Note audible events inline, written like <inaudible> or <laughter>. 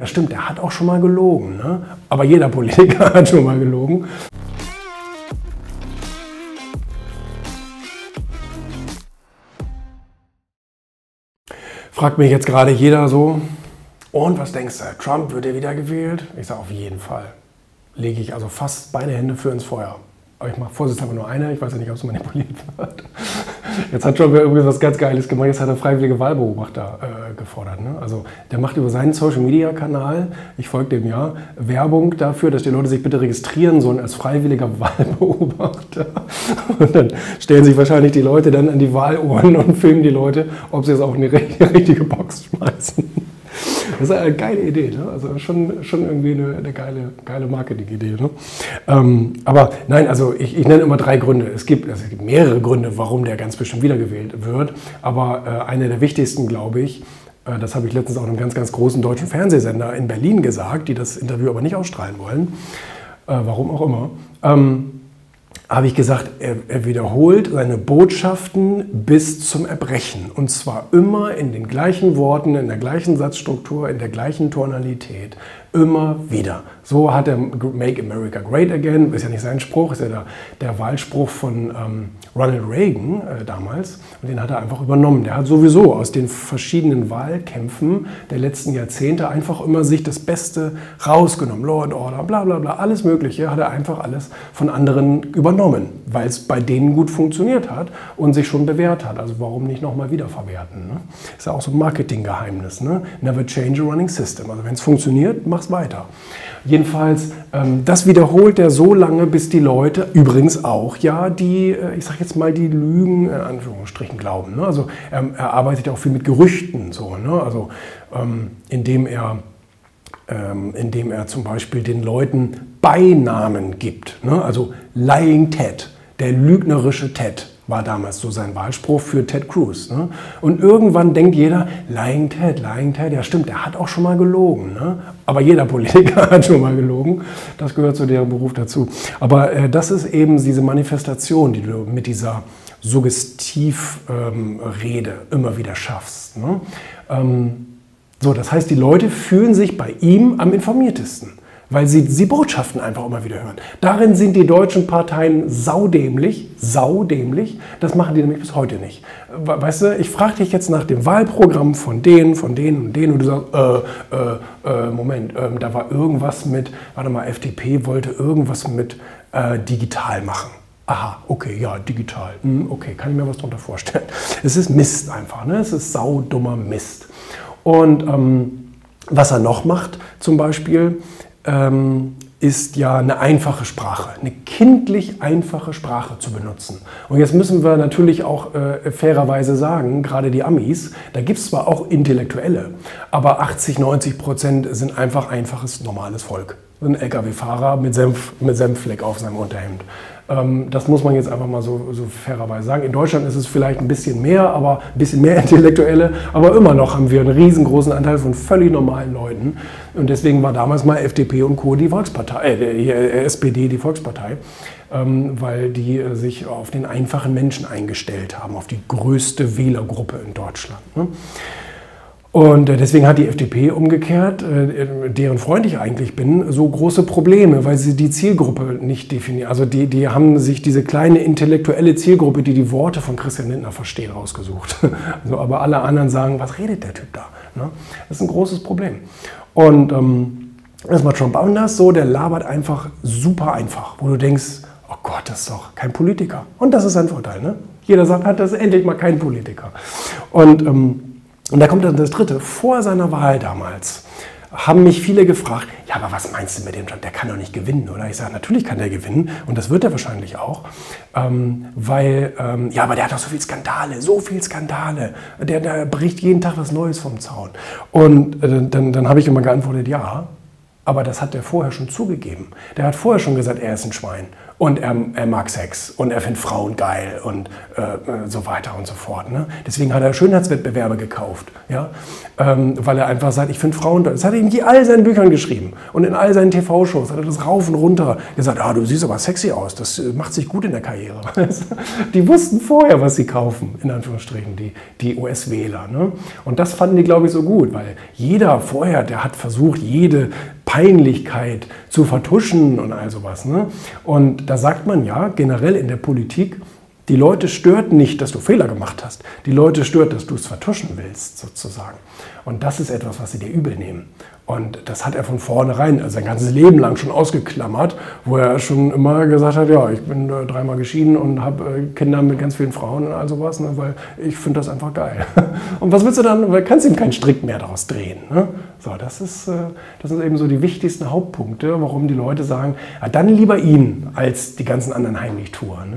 Ja, stimmt, der hat auch schon mal gelogen. Ne? Aber jeder Politiker <laughs> hat schon mal gelogen. Fragt mich jetzt gerade jeder so, und was denkst du, Trump wird er wieder gewählt? Ich sage auf jeden Fall. Lege ich also fast beide Hände für ins Feuer. Aber ich mache vorsichtshalber nur eine, ich weiß ja nicht, ob es manipuliert wird. Jetzt hat Trump ja irgendwie was ganz Geiles gemacht. Jetzt hat er freiwillige Wahlbeobachter äh, gefordert. Ne? Also der macht über seinen Social-Media-Kanal, ich folge dem ja, Werbung dafür, dass die Leute sich bitte registrieren sollen als freiwilliger <laughs> Wahlbeobachter. Und dann stellen sich wahrscheinlich die Leute dann an die Wahluhren und filmen die Leute, ob sie es auch in die <laughs> richtige Box schmeißen. Das ist eine geile Idee, ne? also schon, schon irgendwie eine, eine geile, geile Marketing-Idee. Ne? Ähm, aber nein, also ich, ich, nenne immer drei Gründe. Es gibt, also es gibt mehrere Gründe, warum der ganz bestimmt wiedergewählt wird. Aber äh, einer der wichtigsten, glaube ich, äh, das habe ich letztens auch einem ganz, ganz großen deutschen Fernsehsender in Berlin gesagt, die das Interview aber nicht ausstrahlen wollen. Äh, warum auch immer. Ähm, habe ich gesagt, er, er, wiederholt seine Botschaften bis zum Erbrechen. Und zwar immer in den gleichen Worten, in der gleichen Satzstruktur, in der gleichen Tonalität. Immer wieder. So hat er Make America Great Again, ist ja nicht sein Spruch, ist ja der, der Wahlspruch von ähm, Ronald Reagan äh, damals. Und den hat er einfach übernommen. Der hat sowieso aus den verschiedenen Wahlkämpfen der letzten Jahrzehnte einfach immer sich das Beste rausgenommen. Law and Order, bla bla bla, alles Mögliche hat er einfach alles von anderen übernommen, weil es bei denen gut funktioniert hat und sich schon bewährt hat. Also warum nicht nochmal wiederverwerten? Ne? Ist ja auch so ein Marketinggeheimnis. Ne? Never change a running system. Also wenn es funktioniert, mach's weiter. Jedenfalls, ähm, das wiederholt er so lange, bis die Leute, übrigens auch, ja, die, äh, ich jetzt mal, die Lügen, in Anführungsstrichen, glauben. Ne? Also er, er, arbeitet auch viel mit Gerüchten, so, ne? also ähm, indem er ähm, indem er zum Beispiel den Leuten Beinamen gibt. Ne? Also Lying Ted, der lügnerische Ted war damals so sein Wahlspruch für Ted Cruz. Ne? Und irgendwann denkt jeder, Lying Ted, Lying Ted, ja stimmt, der hat auch schon mal gelogen. Ne? Aber jeder Politiker <laughs> hat schon mal gelogen. Das gehört zu deren Beruf dazu. Aber äh, das ist eben diese Manifestation, die du mit dieser Suggestivrede ähm, immer wieder schaffst. Ne? Ähm, so, das heißt, die Leute fühlen sich bei ihm am informiertesten weil sie die Botschaften einfach immer wieder hören. Darin sind die deutschen Parteien saudämlich, saudämlich. Das machen die nämlich bis heute nicht. Weißt du, ich frage dich jetzt nach dem Wahlprogramm von denen, von denen und denen und du sagst, äh, äh, äh, Moment, äh, da war irgendwas mit, warte mal, FDP wollte irgendwas mit äh, digital machen. Aha, okay, ja, digital. Hm, okay, kann ich mir was darunter vorstellen. <laughs> Es ist Mist einfach, ne? es ist saudummer Mist. Und ähm, was er noch macht, zum Beispiel, ähm, ist ja eine einfache Sprache, eine kindlich einfache Sprache zu benutzen. Und jetzt müssen wir natürlich auch äh, fairerweise sagen, gerade die Amis, da gibt es zwar auch Intellektuelle, aber 80, 90 Prozent sind einfach einfaches, normales Volk. Ein Lkw-Fahrer mit, Senf, mit Senffleck auf seinem Unterhemd. Ähm, das muss man jetzt einfach mal so, so, fairerweise sagen. In Deutschland ist es vielleicht ein bisschen mehr, aber ein bisschen mehr <laughs> Intellektuelle, aber immer noch haben wir einen riesengroßen Anteil von völlig normalen Leuten. Und deswegen war damals mal FDP und Co. die Volkspartei, äh, äh SPD die Volkspartei, ähm, weil die äh, sich auf den einfachen Menschen eingestellt haben, auf die größte Wählergruppe in Deutschland. Ne? Und äh, deswegen hat die FDP umgekehrt, äh, deren Freund ich eigentlich bin, so große Probleme, weil sie die Zielgruppe nicht definieren. Also die, die haben sich diese kleine intellektuelle Zielgruppe, die die Worte von Christian Lindner versteht, rausgesucht. <laughs> Also, aber alle anderen sagen, was redet der Typ da? Ne? Das ist ein großes Problem. Und ähm, das macht Trump anders so, der labert einfach super einfach, wo du denkst, oh Gott, das ist doch kein Politiker. Und das ist ein Vorteil. Ne? Jeder sagt, hat das endlich mal kein Politiker. Und ähm, und da kommt dann das Dritte. Vor seiner Wahl damals haben mich viele gefragt, ja, aber was meinst du mit dem Trump? Der kann doch nicht gewinnen, oder? Ich sage, natürlich kann der gewinnen und das wird er wahrscheinlich auch, ähm, weil, ähm, ja, aber der hat doch so viel Skandale, so viel Skandale. Der, der bricht jeden Tag was Neues vom Zaun. Und äh, dann, dann habe ich immer geantwortet, ja, Aber das hat er vorher schon zugegeben. Der hat vorher schon gesagt, er ist ein Schwein und er, er mag Sex und er findet Frauen geil und äh, so weiter und so fort. Ne? Deswegen hat er Schönheitswettbewerbe gekauft, ja? Ähm, weil er einfach sagt, ich finde Frauen toll. Das hat er in all seinen Büchern geschrieben und in all seinen TV-Shows hat er das rauf und runter gesagt, ah, du siehst aber sexy aus, das äh, macht sich gut in der Karriere. <laughs> die wussten vorher, was sie kaufen, in Anführungsstrichen, die, die US-Wähler. Ne? Und das fanden die, glaube ich, so gut, weil jeder vorher, der hat versucht, jede Peinlichkeit zu vertuschen und all sowas. Ne? Und da sagt man ja generell in der Politik, die Leute stört nicht, dass du Fehler gemacht hast. Die Leute stört, dass du es vertuschen willst, sozusagen. Und das ist etwas, was sie dir übel nehmen. Und das hat er von vornherein, also sein ganzes Leben lang schon ausgeklammert, wo er schon immer gesagt hat, ja, ich bin äh, dreimal geschieden und habe äh, Kinder mit ganz vielen Frauen und all sowas, ne, weil ich finde das einfach geil. <laughs> Und was willst du dann, weil kannst ihm keinen Strick mehr daraus drehen. Ne? So, das, ist, äh, das sind eben so die wichtigsten Hauptpunkte, warum die Leute sagen, ja, dann lieber ihn als die ganzen anderen Heimlichtouren. Ne?